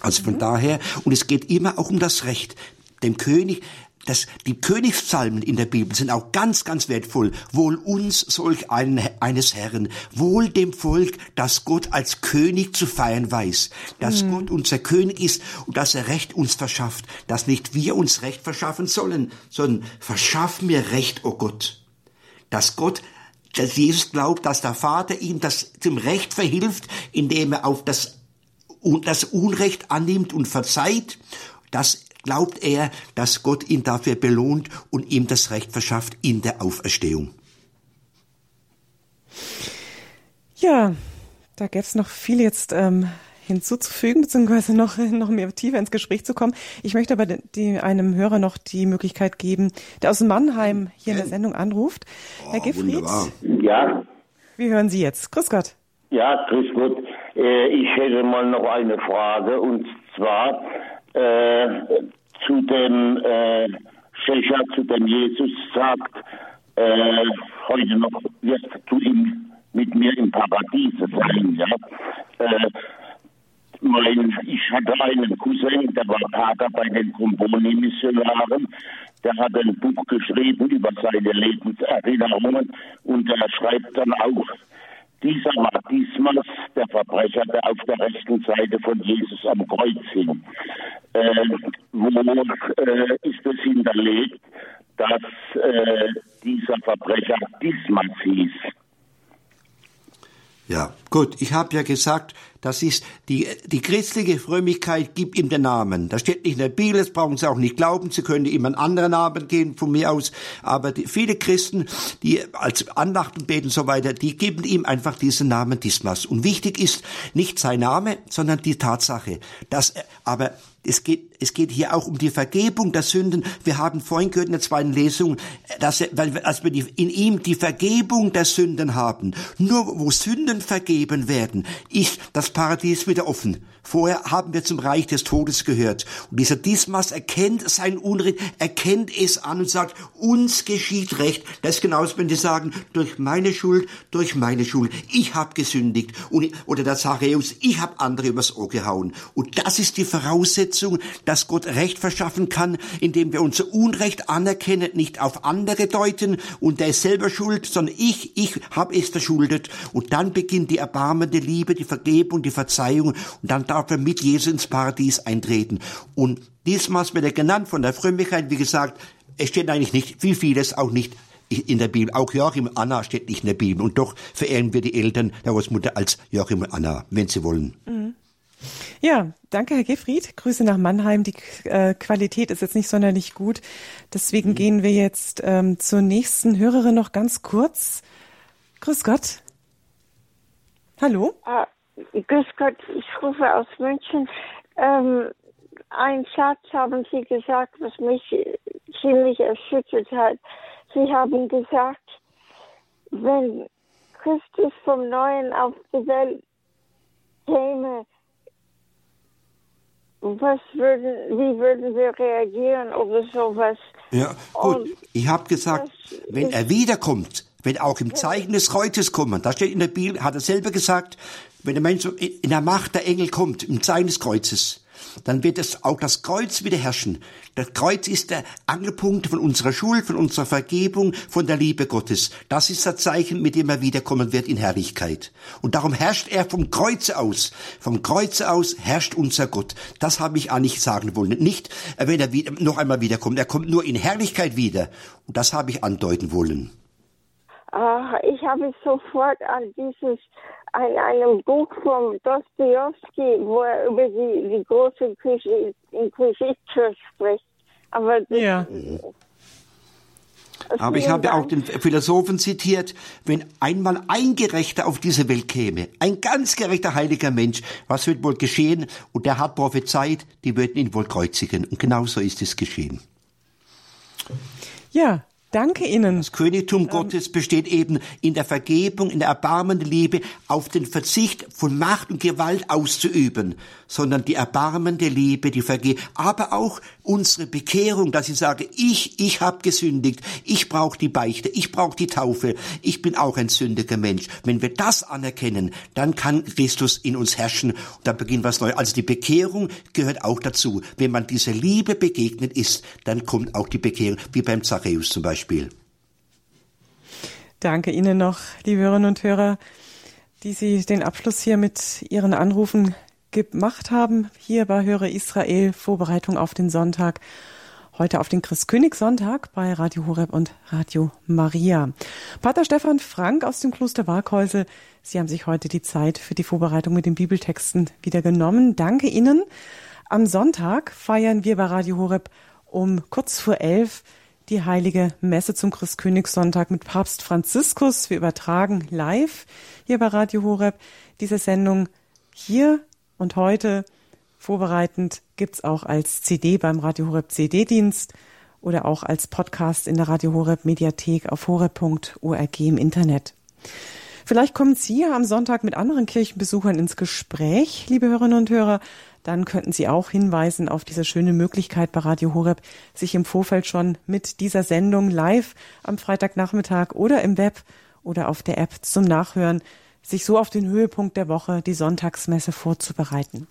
Also von mhm. daher, und es geht immer auch um das Recht. Dem König, das, die Königspsalmen in der Bibel sind auch ganz, ganz wertvoll. Wohl uns solch einen, eines Herrn, wohl dem Volk, das Gott als König zu feiern weiß, dass mhm. Gott unser König ist und dass er Recht uns verschafft, dass nicht wir uns Recht verschaffen sollen, sondern verschaff mir Recht, o oh Gott. Dass Gott dass Jesus glaubt, dass der Vater ihm das zum Recht verhilft, indem er auf das, das Unrecht annimmt und verzeiht. Das glaubt er, dass Gott ihn dafür belohnt und ihm das Recht verschafft in der Auferstehung. Ja, da gäbe es noch viel jetzt ähm, hinzuzufügen, beziehungsweise noch, noch mehr tiefer ins Gespräch zu kommen. Ich möchte aber die, einem Hörer noch die Möglichkeit geben, der aus Mannheim hier in der Sendung anruft. Oh, Herr Giffried. Wunderbar. Ja. Wie hören Sie jetzt? Grüß Gott. Ja, grüß Gott. Äh, ich hätte mal noch eine Frage und zwar äh, zu dem äh, Schächer, zu dem Jesus sagt, äh, heute noch wirst du ihm mit mir im Paradiese sein, ja. Äh, mein, ich hatte einen Cousin, der war Pater bei den Comboni-Missionaren. Der hat ein Buch geschrieben über seine Lebenserinnerungen und er schreibt dann auch, dieser Martismus, der Verbrecher, der auf der rechten Seite von Jesus am Kreuz hing, äh, wo äh, ist es hinterlegt, dass äh, dieser Verbrecher Dismas hieß. Ja, gut. Ich habe ja gesagt, das ist die, die christliche Frömmigkeit gibt ihm den Namen. Das steht nicht in der Bibel, das brauchen Sie auch nicht glauben. Sie können ihm einen anderen Namen geben von mir aus. Aber die, viele Christen, die als Andachten beten und so weiter, die geben ihm einfach diesen Namen Dismas. Und wichtig ist nicht sein Name, sondern die Tatsache, dass er, aber es geht, es geht hier auch um die Vergebung der Sünden. Wir haben vorhin gehört in der zweiten Lesung, dass weil, als wir die, in ihm die Vergebung der Sünden haben. Nur wo Sünden vergeben werden, ist das Paradies wieder offen. Vorher haben wir zum Reich des Todes gehört. Und dieser Dismas erkennt sein Unrecht, erkennt es an und sagt, uns geschieht Recht. Das ist genauso, wenn die sagen, durch meine Schuld, durch meine Schuld. Ich habe gesündigt. Und, oder der Zachäus, ich habe andere übers Ohr gehauen. Und das ist die Voraussetzung, dass Gott Recht verschaffen kann, indem wir unser Unrecht anerkennen, nicht auf andere deuten und der ist selber schuld, sondern ich, ich habe es verschuldet. Und dann beginnt die erbarmende Liebe, die Vergebung, die Verzeihung. Und dann darf er mit Jesus ins Paradies eintreten. Und diesmal wird er genannt von der Frömmigkeit, wie gesagt, es steht eigentlich nicht, wie vieles auch nicht in der Bibel. Auch Joachim und Anna steht nicht in der Bibel. Und doch verehren wir die Eltern der Großmutter als Joachim und Anna, wenn sie wollen. Mhm. Ja, danke, Herr Gefried. Grüße nach Mannheim. Die äh, Qualität ist jetzt nicht sonderlich gut. Deswegen mhm. gehen wir jetzt ähm, zur nächsten Hörerin noch ganz kurz. Grüß Gott. Hallo? Ah, Grüß Gott, ich rufe aus München. Ähm, ein Satz haben Sie gesagt, was mich ziemlich erschüttert hat. Sie haben gesagt, wenn Christus vom Neuen auf die Welt käme, was würden, wie würden wir reagieren oder sowas? Ja, gut. Und ich habe gesagt, wenn er wiederkommt, wenn auch im Zeichen des Kreuzes kommen, da steht in der Bibel, hat er selber gesagt, wenn der Mensch in der Macht der Engel kommt, im Zeichen des Kreuzes, dann wird es auch das Kreuz wieder herrschen. Das Kreuz ist der Angelpunkt von unserer Schuld, von unserer Vergebung, von der Liebe Gottes. Das ist das Zeichen, mit dem er wiederkommen wird in Herrlichkeit. Und darum herrscht er vom Kreuze aus. Vom Kreuze aus herrscht unser Gott. Das habe ich eigentlich sagen wollen. Nicht, wenn er noch einmal wiederkommt. Er kommt nur in Herrlichkeit wieder. Und das habe ich andeuten wollen. Ach, ich habe sofort an dieses, an einem Buch von Dostoevsky, wo er über die, die große Inquisition spricht. Aber das, Ja. Aber ich habe auch den Philosophen zitiert, wenn einmal ein Gerechter auf diese Welt käme, ein ganz gerechter heiliger Mensch, was wird wohl geschehen? Und der hat prophezeit, die würden ihn wohl kreuzigen. Und genau so ist es geschehen. Ja, danke Ihnen. Das Königtum Gottes besteht eben in der Vergebung, in der erbarmenden Liebe, auf den Verzicht von Macht und Gewalt auszuüben, sondern die erbarmende Liebe, die Vergebung, aber auch unsere Bekehrung, dass ich sage, ich, ich habe gesündigt, ich brauche die Beichte, ich brauche die Taufe, ich bin auch ein sündiger Mensch. Wenn wir das anerkennen, dann kann Christus in uns herrschen und dann beginnt was Neues. Also die Bekehrung gehört auch dazu. Wenn man dieser Liebe begegnet ist, dann kommt auch die Bekehrung, wie beim Zachäus zum Beispiel. Danke Ihnen noch, liebe Hörerinnen und Hörer, die Sie den Abschluss hier mit Ihren Anrufen gemacht haben. Hier bei Höre Israel, Vorbereitung auf den Sonntag. Heute auf den Christkönigssonntag bei Radio Horeb und Radio Maria. Pater Stefan Frank aus dem Kloster Waghäusel, Sie haben sich heute die Zeit für die Vorbereitung mit den Bibeltexten wieder genommen. Danke Ihnen. Am Sonntag feiern wir bei Radio Horeb um kurz vor elf die heilige Messe zum Christkönigssonntag mit Papst Franziskus. Wir übertragen live hier bei Radio Horeb diese Sendung hier und heute vorbereitend gibt's auch als CD beim Radio Horeb CD-Dienst oder auch als Podcast in der Radio Horeb Mediathek auf horeb.org im Internet. Vielleicht kommen Sie ja am Sonntag mit anderen Kirchenbesuchern ins Gespräch, liebe Hörerinnen und Hörer. Dann könnten Sie auch hinweisen auf diese schöne Möglichkeit bei Radio Horeb, sich im Vorfeld schon mit dieser Sendung live am Freitagnachmittag oder im Web oder auf der App zum Nachhören, sich so auf den Höhepunkt der Woche, die Sonntagsmesse, vorzubereiten.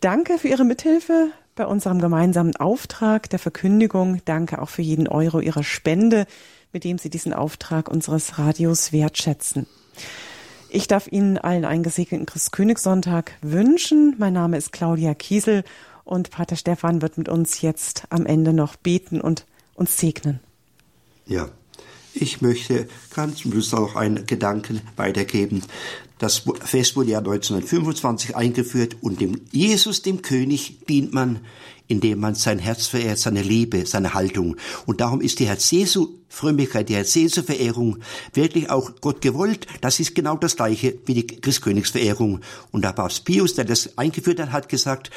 Danke für Ihre Mithilfe bei unserem gemeinsamen Auftrag der Verkündigung. Danke auch für jeden Euro Ihrer Spende, mit dem Sie diesen Auftrag unseres Radios wertschätzen. Ich darf Ihnen allen einen gesegneten Christkönigssonntag wünschen. Mein Name ist Claudia Kiesel und Pater Stefan wird mit uns jetzt am Ende noch beten und uns segnen. Ja, ich möchte ganz Schluss auch einen Gedanken weitergeben. Das Fest wurde ja 1925 eingeführt und dem Jesus, dem König, dient man, indem man sein Herz verehrt, seine Liebe, seine Haltung. Und darum ist die Herz Jesu Frömmigkeit, die Herz Jesu Verehrung wirklich auch Gott gewollt. Das ist genau das Gleiche wie die Christkönigsverehrung. Und der Papst Pius, der das eingeführt hat, hat gesagt,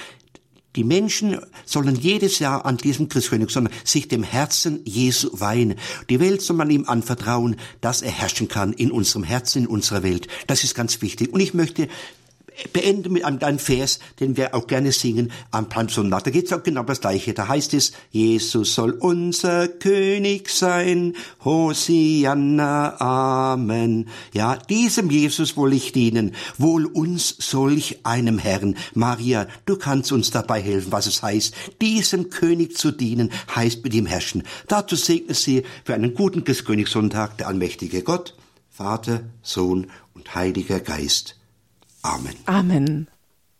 die Menschen sollen jedes Jahr an diesem Christkönigssonntag sich dem Herzen Jesu weihen. Die Welt soll man ihm anvertrauen, dass er herrschen kann in unserem Herzen, in unserer Welt. Das ist ganz wichtig. Und ich möchte beenden mit einem kleinen Vers, den wir auch gerne singen am Palmsonntag. Da geht es auch genau das Gleiche. Da heißt es, Jesus soll unser König sein, Hosianna, Amen. Ja, diesem Jesus will ich dienen, wohl uns solch einem Herrn. Maria, du kannst uns dabei helfen, was es heißt, diesem König zu dienen, heißt mit ihm herrschen. Dazu segne sie für einen guten Christkönigssonntag der allmächtige Gott, Vater, Sohn und Heiliger Geist. Amen. Amen.